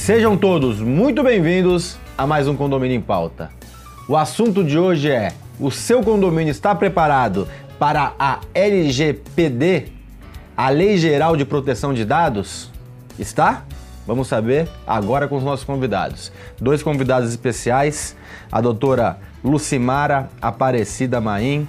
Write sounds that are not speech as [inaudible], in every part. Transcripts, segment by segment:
Sejam todos muito bem-vindos a mais um Condomínio em Pauta. O assunto de hoje é: o seu condomínio está preparado para a LGPD, a Lei Geral de Proteção de Dados? Está? Vamos saber agora com os nossos convidados. Dois convidados especiais, a doutora Lucimara Aparecida Maim,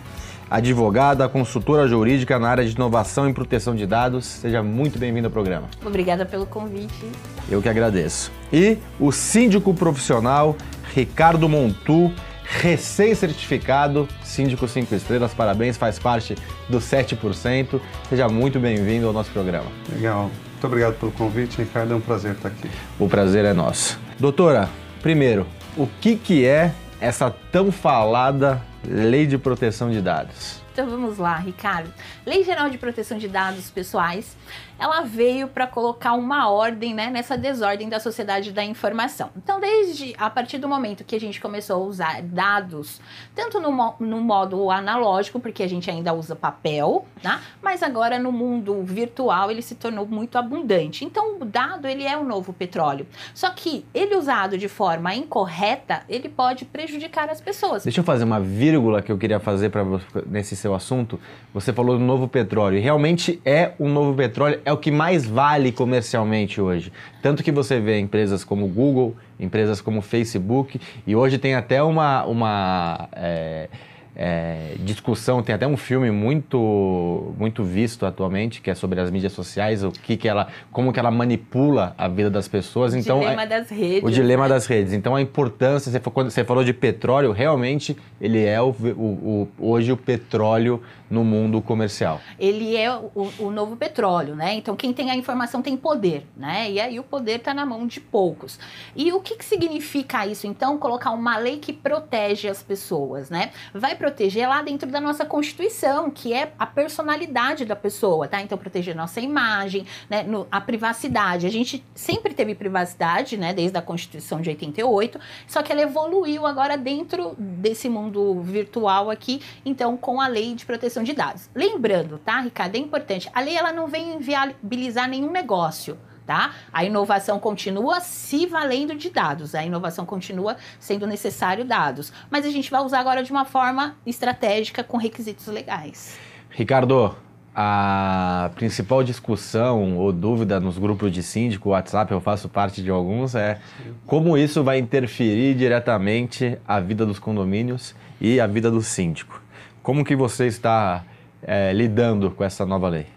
advogada, consultora jurídica na área de inovação e proteção de dados. Seja muito bem-vindo ao programa. Obrigada pelo convite. Eu que agradeço. E o síndico profissional Ricardo Montu, recém-certificado, síndico 5 estrelas, parabéns, faz parte do 7%. Seja muito bem-vindo ao nosso programa. Legal. Muito obrigado pelo convite, Ricardo. É um prazer estar aqui. O prazer é nosso. Doutora, primeiro, o que, que é essa tão falada Lei de Proteção de Dados? Então vamos lá, Ricardo. Lei Geral de Proteção de Dados Pessoais, ela veio para colocar uma ordem né, nessa desordem da sociedade da informação. Então, desde a partir do momento que a gente começou a usar dados, tanto no, no modo analógico, porque a gente ainda usa papel, né, mas agora no mundo virtual ele se tornou muito abundante. Então, o dado ele é o novo petróleo. Só que ele usado de forma incorreta, ele pode prejudicar as pessoas. Deixa eu fazer uma vírgula que eu queria fazer para nesse seu assunto. Você falou do novo petróleo. E realmente é um novo petróleo, é o que mais vale comercialmente hoje. Tanto que você vê empresas como Google, empresas como Facebook, e hoje tem até uma. uma é, é, discussão, tem até um filme muito muito visto atualmente que é sobre as mídias sociais, o que que ela, como que ela manipula a vida das pessoas. O então, dilema é, das redes. O dilema né? das redes. Então a importância, você, quando você falou de petróleo, realmente ele é o, o, o, hoje o petróleo no mundo comercial. Ele é o, o, novo petróleo, né? Então quem tem a informação tem poder, né? E aí o poder está na mão de poucos. E o que, que significa isso? Então colocar uma lei que protege as pessoas, né? Vai proteger lá dentro da nossa Constituição, que é a personalidade da pessoa, tá? Então proteger nossa imagem, né? No, a privacidade. A gente sempre teve privacidade, né? Desde a Constituição de 88, só que ela evoluiu agora dentro desse mundo virtual aqui, então com a lei de proteção de dados. Lembrando, tá, Ricardo, é importante, a lei ela não vem inviabilizar nenhum negócio. Tá? A inovação continua se valendo de dados, a inovação continua sendo necessário dados, mas a gente vai usar agora de uma forma estratégica com requisitos legais. Ricardo, a principal discussão ou dúvida nos grupos de síndico, WhatsApp, eu faço parte de alguns, é como isso vai interferir diretamente a vida dos condomínios e a vida do síndico. Como que você está é, lidando com essa nova lei?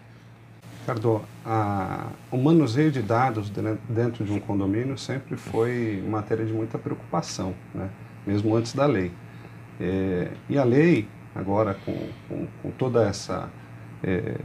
Ricardo, a, o manuseio de dados dentro de um condomínio sempre foi matéria de muita preocupação, né? mesmo antes da lei. É, e a lei, agora com, com, com toda essa. É,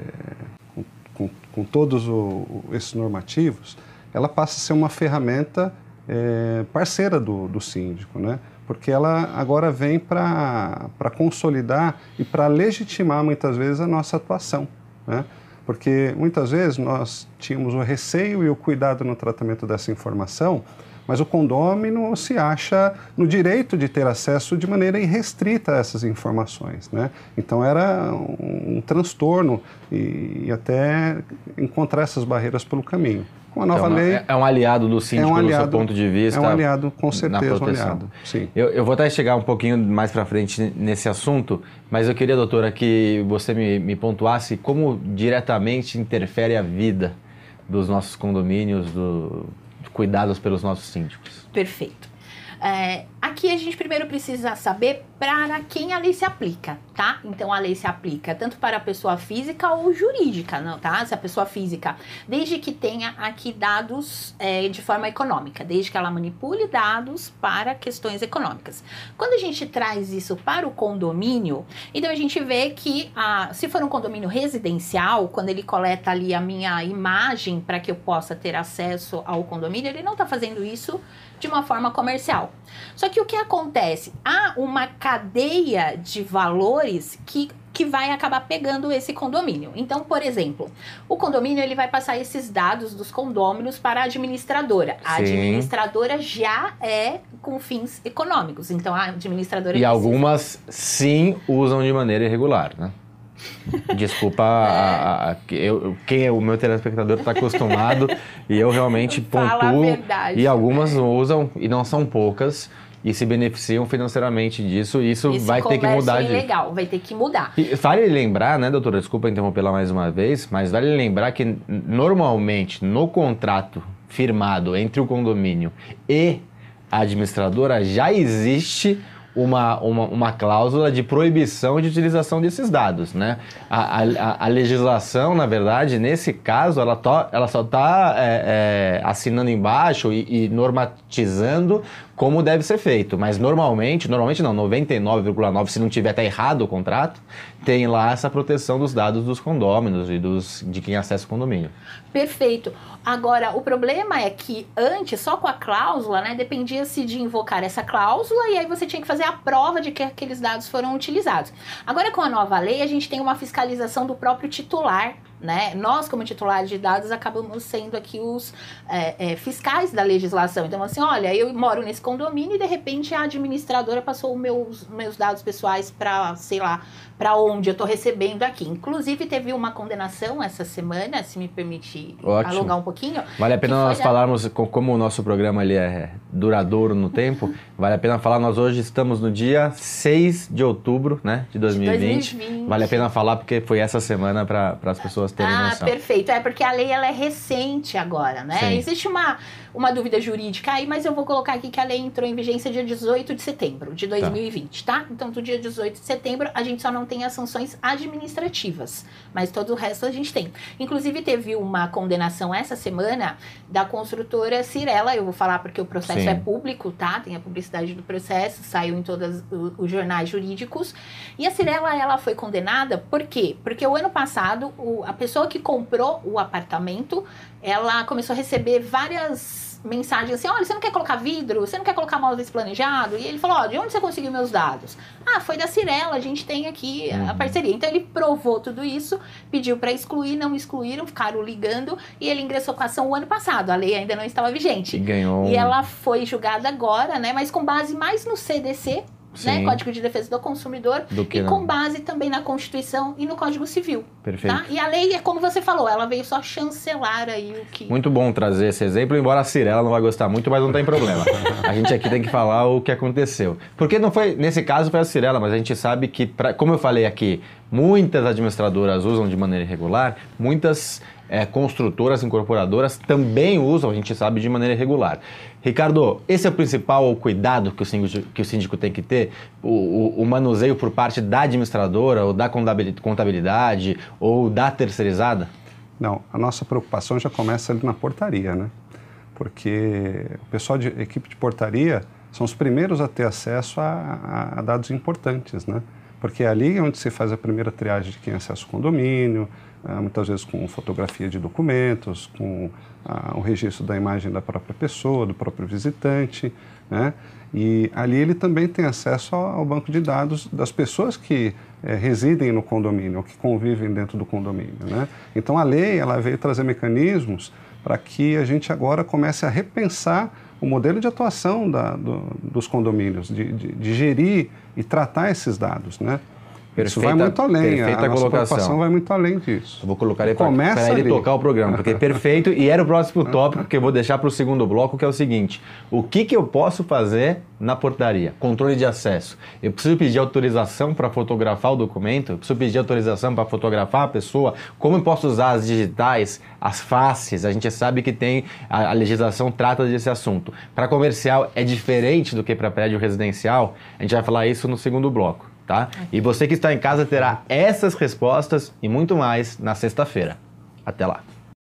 com, com, todos o, esses normativos, ela passa a ser uma ferramenta é, parceira do, do síndico, né? porque ela agora vem para consolidar e para legitimar muitas vezes a nossa atuação. Né? Porque muitas vezes nós tínhamos o receio e o cuidado no tratamento dessa informação, mas o condômino se acha no direito de ter acesso de maneira irrestrita a essas informações. Né? Então era um, um transtorno e, e até encontrar essas barreiras pelo caminho. Com a nova então, lei. É um aliado do síndico, é um aliado, do seu ponto de vista. É um aliado, com certeza, um aliado. Sim. Eu, eu vou até chegar um pouquinho mais para frente nesse assunto, mas eu queria, doutora, que você me, me pontuasse como diretamente interfere a vida dos nossos condomínios, do, cuidados pelos nossos síndicos. Perfeito. É, aqui a gente primeiro precisa saber para quem a lei se aplica, tá? Então a lei se aplica tanto para a pessoa física ou jurídica, não, tá? Se a pessoa física, desde que tenha aqui dados é, de forma econômica, desde que ela manipule dados para questões econômicas. Quando a gente traz isso para o condomínio, então a gente vê que a, se for um condomínio residencial, quando ele coleta ali a minha imagem para que eu possa ter acesso ao condomínio, ele não está fazendo isso de uma forma comercial. Só que o que acontece? Há uma cadeia de valores que que vai acabar pegando esse condomínio. Então, por exemplo, o condomínio ele vai passar esses dados dos condôminos para a administradora. A sim. administradora já é com fins econômicos. Então, a administradora E algumas sim usam de maneira irregular, né? Desculpa, a, a, eu, quem é o meu telespectador está acostumado e eu realmente [laughs] pontuo. E algumas usam, e não são poucas, e se beneficiam financeiramente disso, e isso Esse vai ter que mudar. É legal, vai ter que mudar. E vale lembrar, né, doutora, desculpa interrompê-la mais uma vez, mas vale lembrar que normalmente no contrato firmado entre o condomínio e a administradora já existe uma, uma, uma, cláusula de proibição de utilização desses dados, né? A, a, a legislação, na verdade, nesse caso, ela, to, ela só está é, é, assinando embaixo e, e normatizando como deve ser feito. Mas normalmente, normalmente não, 99,9%, se não tiver até errado o contrato, tem lá essa proteção dos dados dos condôminos e dos, de quem acessa o condomínio. Perfeito. Agora, o problema é que antes, só com a cláusula, né, dependia-se de invocar essa cláusula e aí você tinha que fazer a prova de que aqueles dados foram utilizados. Agora, com a nova lei, a gente tem uma fiscalização do próprio titular né? Nós, como titulares de dados, acabamos sendo aqui os é, é, fiscais da legislação. Então, assim, olha, eu moro nesse condomínio e de repente a administradora passou meus, meus dados pessoais para, sei lá, para onde eu estou recebendo aqui. Inclusive, teve uma condenação essa semana, se me permite Ótimo. alongar um pouquinho. Vale a pena nós da... falarmos, como o nosso programa ali é duradouro no tempo, [laughs] vale a pena falar, nós hoje estamos no dia 6 de outubro né, de 2020. de 2020. Vale a pena falar porque foi essa semana para as pessoas terem ah, noção. Ah, perfeito. É porque a lei ela é recente agora, né? Sim. Existe uma, uma dúvida jurídica aí, mas eu vou colocar aqui que a lei entrou em vigência dia 18 de setembro de 2020, tá? tá? Então, do dia 18 de setembro, a gente só não tem as sanções administrativas, mas todo o resto a gente tem. Inclusive, teve uma condenação essa semana da construtora Cirela, eu vou falar porque o processo Sim. é público, tá? Tem a publicidade do processo, saiu em todos os jornais jurídicos. E a Cirela, ela foi condenada por quê? Porque o ano passado, o, a pessoa que comprou o apartamento, ela começou a receber várias mensagens assim: olha, você não quer colocar vidro? Você não quer colocar móveis planejado? E ele falou: ó, de onde você conseguiu meus dados? Ah, foi da Cirela, a gente tem aqui a uhum. parceria. Então ele provou tudo isso, pediu para excluir, não excluíram, ficaram ligando e ele ingressou com a ação o ano passado. A lei ainda não estava vigente. E ganhou. E ela foi julgada agora, né? Mas com base mais no CDC, né, Código de Defesa do Consumidor, do e com base também na Constituição e no Código Civil. Perfeito. Tá? E a lei, é como você falou, ela veio só chancelar aí o que. Muito bom trazer esse exemplo, embora a Cirela não vai gostar muito, mas não tem problema. [laughs] a gente aqui tem que falar o que aconteceu. Porque não foi, nesse caso foi a Cirela, mas a gente sabe que, pra, como eu falei aqui, muitas administradoras usam de maneira irregular, muitas é, construtoras, incorporadoras também usam, a gente sabe, de maneira irregular. Ricardo, esse é o principal cuidado que o síndico, que o síndico tem que ter? O, o, o, manuseio por parte da administradora, ou da contabilidade, ou da terceirizada? Não, a nossa preocupação já começa ali na portaria, né? Porque o pessoal de equipe de portaria são os primeiros a ter acesso a, a dados importantes, né? Porque é ali onde se faz a primeira triagem de quem acessa o condomínio, ah, muitas vezes com fotografia de documentos, com ah, o registro da imagem da própria pessoa, do próprio visitante, né? E ali ele também tem acesso ao banco de dados das pessoas que é, residem no condomínio, ou que convivem dentro do condomínio, né? Então a lei ela veio trazer mecanismos para que a gente agora comece a repensar o modelo de atuação da, do, dos condomínios, de, de, de gerir e tratar esses dados, né? Perfeita, Isso vai muito além. Perfeita a nossa colocação vai muito além disso. Eu vou colocar ele para ele tocar o programa, porque é perfeito. E era o próximo tópico que eu vou deixar para o segundo bloco, que é o seguinte: o que, que eu posso fazer na portaria? Controle de acesso. Eu preciso pedir autorização para fotografar o documento? Eu preciso pedir autorização para fotografar a pessoa? Como eu posso usar as digitais, as faces? A gente sabe que tem a, a legislação trata desse assunto. Para comercial é diferente do que para prédio residencial. A gente vai falar isso no segundo bloco tá? E você que está em casa terá essas respostas e muito mais na sexta-feira. Até lá.